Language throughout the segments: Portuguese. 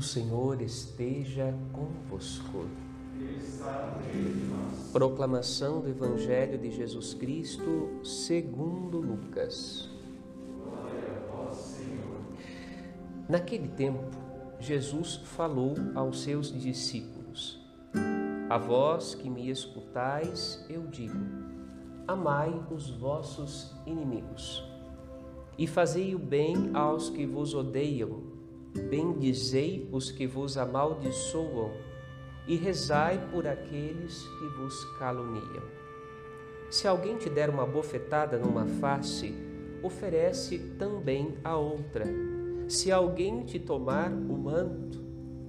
O Senhor esteja convosco. Proclamação do Evangelho de Jesus Cristo segundo Lucas. Naquele tempo, Jesus falou aos seus discípulos: A vós que me escutais, eu digo: Amai os vossos inimigos e fazei o bem aos que vos odeiam, bendizei os que vos amaldiçoam e rezai por aqueles que vos caluniam. Se alguém te der uma bofetada numa face, oferece também a outra. Se alguém te tomar o manto,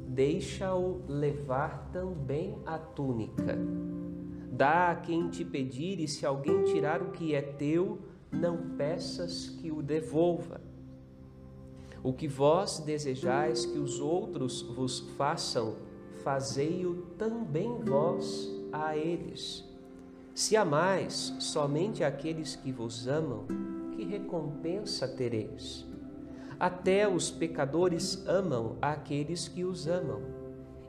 deixa-o levar também a túnica. Dá a quem te pedir, e se alguém tirar o que é teu, não peças que o devolva. O que vós desejais que os outros vos façam, fazei-o também vós a eles. Se amais somente aqueles que vos amam, que recompensa tereis? Até os pecadores amam aqueles que os amam.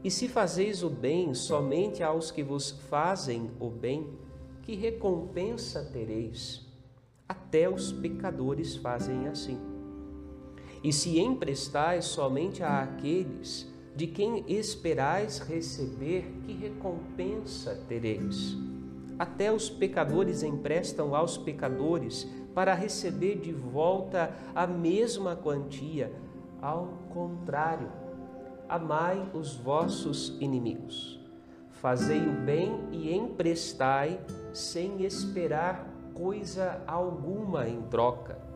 E se fazeis o bem somente aos que vos fazem o bem, que recompensa tereis? Até os pecadores fazem assim. E se emprestais somente a aqueles de quem esperais receber, que recompensa tereis? Até os pecadores emprestam aos pecadores para receber de volta a mesma quantia. Ao contrário, amai os vossos inimigos. Fazei o bem e emprestai sem esperar coisa alguma em troca.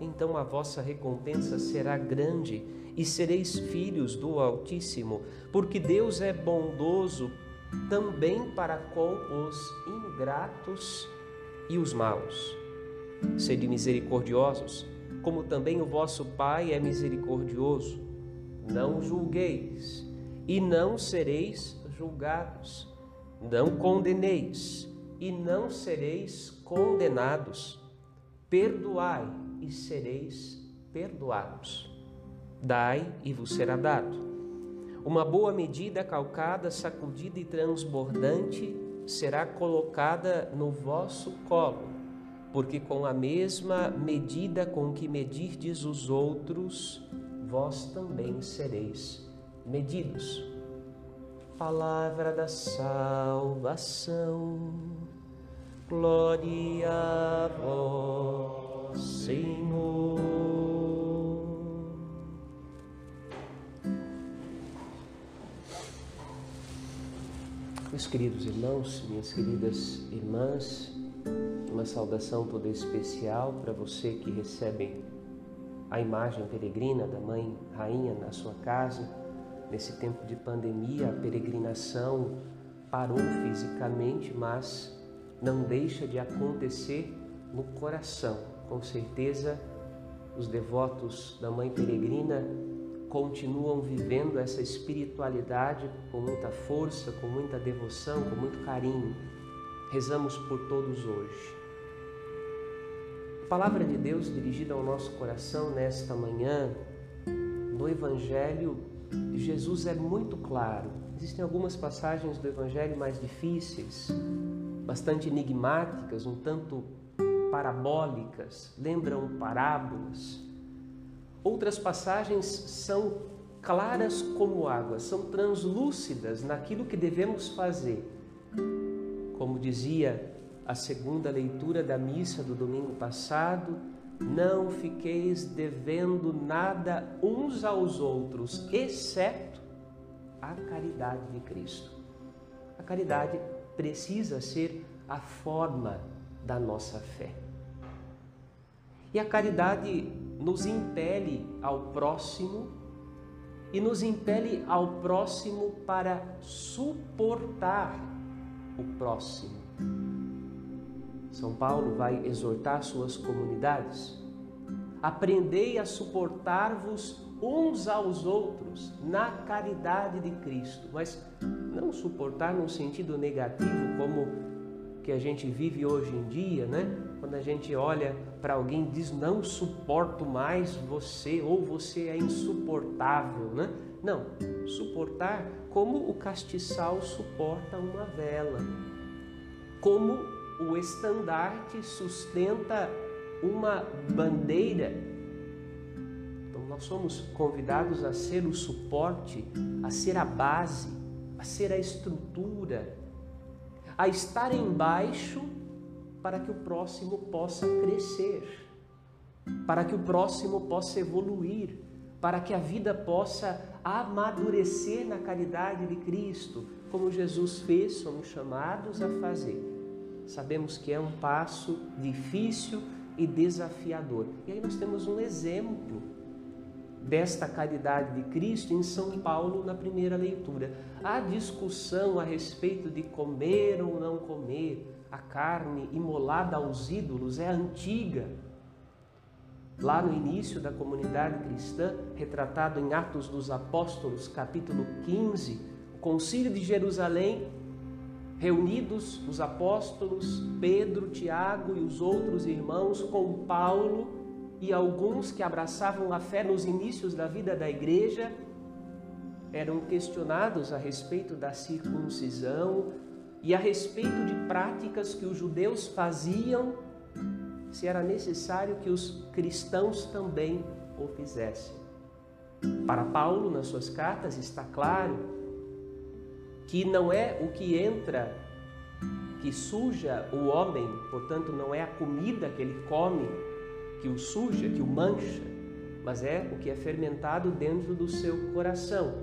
Então a vossa recompensa será grande e sereis filhos do Altíssimo, porque Deus é bondoso também para com os ingratos e os maus. Sede misericordiosos, como também o vosso Pai é misericordioso. Não julgueis e não sereis julgados. Não condeneis e não sereis condenados. Perdoai e sereis perdoados. Dai e vos será dado. Uma boa medida calcada, sacudida e transbordante será colocada no vosso colo, porque com a mesma medida com que medirdes os outros, vós também sereis medidos. Palavra da salvação, glória a vós, Senhor. Meus queridos irmãos, minhas queridas irmãs, uma saudação toda especial para você que recebe a imagem peregrina da Mãe Rainha na sua casa. Nesse tempo de pandemia, a peregrinação parou fisicamente, mas não deixa de acontecer no coração. Com certeza, os devotos da Mãe Peregrina continuam vivendo essa espiritualidade com muita força, com muita devoção, com muito carinho. Rezamos por todos hoje. A palavra de Deus dirigida ao nosso coração nesta manhã, no Evangelho, Jesus é muito claro. Existem algumas passagens do Evangelho mais difíceis, bastante enigmáticas, um tanto parabólicas, lembram parábolas. Outras passagens são claras como água, são translúcidas naquilo que devemos fazer. Como dizia a segunda leitura da missa do domingo passado, não fiqueis devendo nada uns aos outros, exceto a caridade de Cristo. A caridade precisa ser a forma da nossa fé. E a caridade nos impele ao próximo e nos impele ao próximo para suportar o próximo. São Paulo vai exortar suas comunidades. Aprendei a suportar-vos uns aos outros na caridade de Cristo, mas não suportar num sentido negativo como que a gente vive hoje em dia, né? Quando a gente olha para alguém e diz não suporto mais você ou você é insuportável, né? Não, suportar como o castiçal suporta uma vela, como o estandarte sustenta uma bandeira. Então, nós somos convidados a ser o suporte, a ser a base, a ser a estrutura, a estar embaixo para que o próximo possa crescer, para que o próximo possa evoluir, para que a vida possa amadurecer na caridade de Cristo, como Jesus fez, somos chamados a fazer. Sabemos que é um passo difícil e desafiador. E aí nós temos um exemplo desta caridade de Cristo em São Paulo na primeira leitura. A discussão a respeito de comer ou não comer a carne imolada aos ídolos é antiga. Lá no início da comunidade cristã, retratado em Atos dos Apóstolos, capítulo 15, o Concílio de Jerusalém, reunidos os apóstolos Pedro, Tiago e os outros irmãos com Paulo e alguns que abraçavam a fé nos inícios da vida da igreja, eram questionados a respeito da circuncisão e a respeito de práticas que os judeus faziam se era necessário que os cristãos também o fizessem. Para Paulo, nas suas cartas, está claro que não é o que entra que suja o homem, portanto, não é a comida que ele come que o suja, que o mancha, mas é o que é fermentado dentro do seu coração.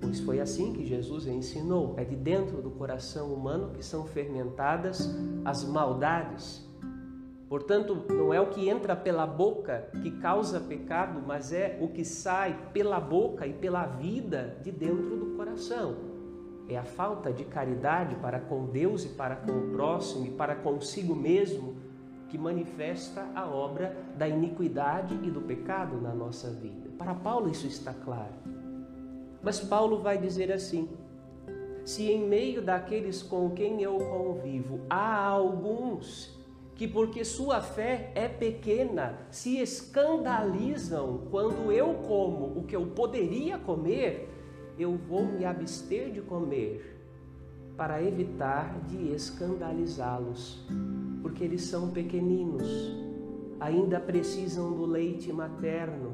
Pois foi assim que Jesus ensinou: é de dentro do coração humano que são fermentadas as maldades Portanto, não é o que entra pela boca que causa pecado, mas é o que sai pela boca e pela vida de dentro do coração. É a falta de caridade para com Deus e para com o próximo e para consigo mesmo que manifesta a obra da iniquidade e do pecado na nossa vida. Para Paulo isso está claro. Mas Paulo vai dizer assim: se em meio daqueles com quem eu convivo há alguns que, porque sua fé é pequena, se escandalizam quando eu como o que eu poderia comer, eu vou me abster de comer para evitar de escandalizá-los, porque eles são pequeninos, ainda precisam do leite materno,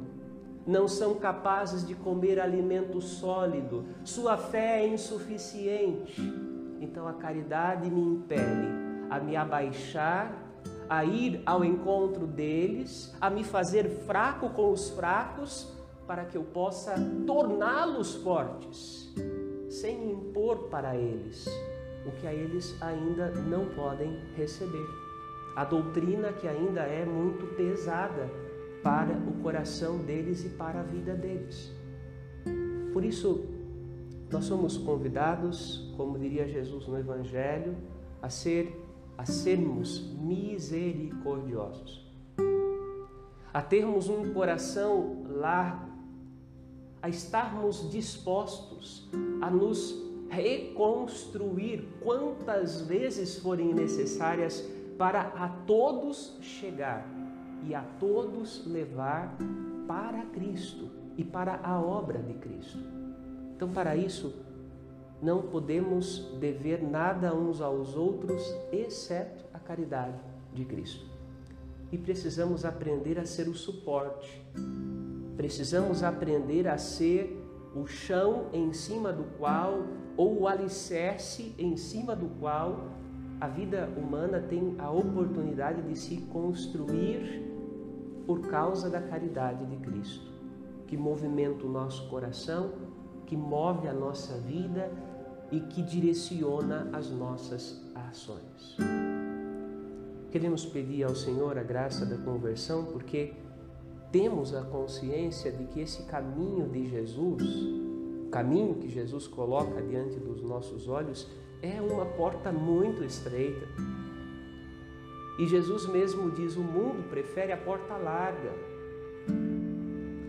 não são capazes de comer alimento sólido, sua fé é insuficiente. Então a caridade me impele a me abaixar a ir ao encontro deles, a me fazer fraco com os fracos, para que eu possa torná-los fortes, sem impor para eles o que a eles ainda não podem receber. A doutrina que ainda é muito pesada para o coração deles e para a vida deles. Por isso, nós somos convidados, como diria Jesus no Evangelho, a ser a sermos misericordiosos, a termos um coração largo, a estarmos dispostos a nos reconstruir quantas vezes forem necessárias para a todos chegar e a todos levar para Cristo e para a obra de Cristo. Então, para isso, não podemos dever nada uns aos outros, exceto a caridade de Cristo. E precisamos aprender a ser o suporte, precisamos aprender a ser o chão em cima do qual, ou o alicerce em cima do qual a vida humana tem a oportunidade de se construir por causa da caridade de Cristo, que movimenta o nosso coração, que move a nossa vida e que direciona as nossas ações. Queremos pedir ao Senhor a graça da conversão porque temos a consciência de que esse caminho de Jesus, o caminho que Jesus coloca diante dos nossos olhos, é uma porta muito estreita. E Jesus mesmo diz: o mundo prefere a porta larga.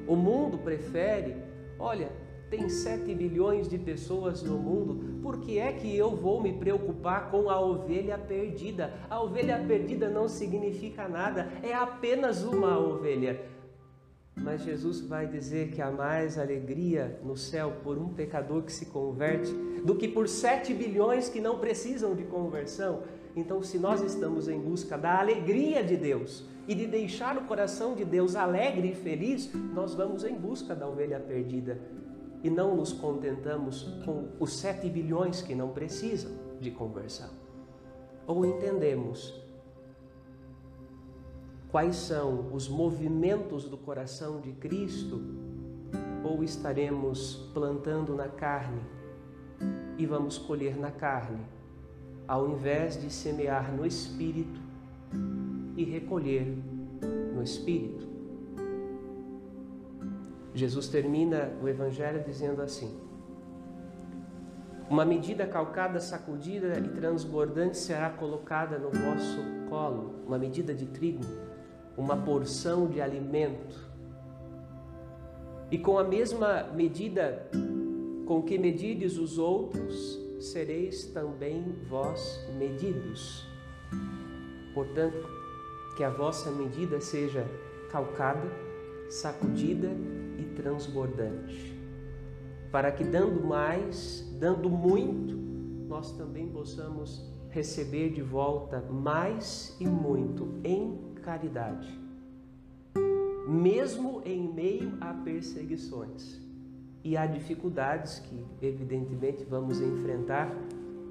O mundo prefere, olha, tem 7 bilhões de pessoas no mundo, por que é que eu vou me preocupar com a ovelha perdida? A ovelha perdida não significa nada, é apenas uma ovelha. Mas Jesus vai dizer que há mais alegria no céu por um pecador que se converte do que por sete bilhões que não precisam de conversão. Então, se nós estamos em busca da alegria de Deus e de deixar o coração de Deus alegre e feliz, nós vamos em busca da ovelha perdida e não nos contentamos com os sete bilhões que não precisam de conversão. Ou entendemos quais são os movimentos do coração de Cristo, ou estaremos plantando na carne e vamos colher na carne, ao invés de semear no espírito e recolher no espírito. Jesus termina o evangelho dizendo assim: Uma medida calcada, sacudida e transbordante será colocada no vosso colo, uma medida de trigo uma porção de alimento. E com a mesma medida com que medides os outros, sereis também vós medidos. Portanto, que a vossa medida seja calcada, sacudida e transbordante, para que dando mais, dando muito, nós também possamos receber de volta mais e muito em caridade, mesmo em meio a perseguições e a dificuldades que, evidentemente, vamos enfrentar,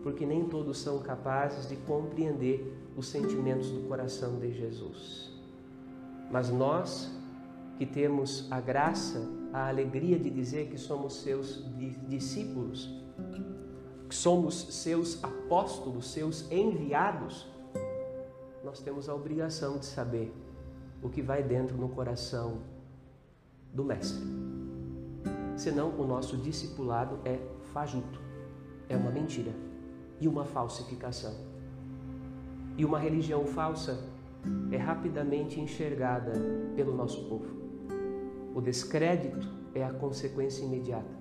porque nem todos são capazes de compreender os sentimentos do coração de Jesus. Mas nós, que temos a graça, a alegria de dizer que somos seus discípulos, que somos seus apóstolos, seus enviados, nós temos a obrigação de saber o que vai dentro no coração do Mestre. Senão, o nosso discipulado é fajuto, é uma mentira e uma falsificação. E uma religião falsa é rapidamente enxergada pelo nosso povo. O descrédito é a consequência imediata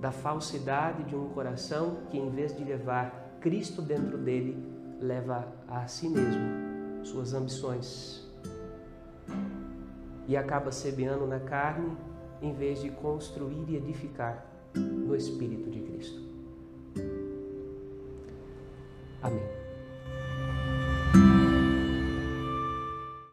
da falsidade de um coração que, em vez de levar Cristo dentro dele, leva a si mesmo suas ambições e acaba semeando na carne em vez de construir e edificar no Espírito de Cristo.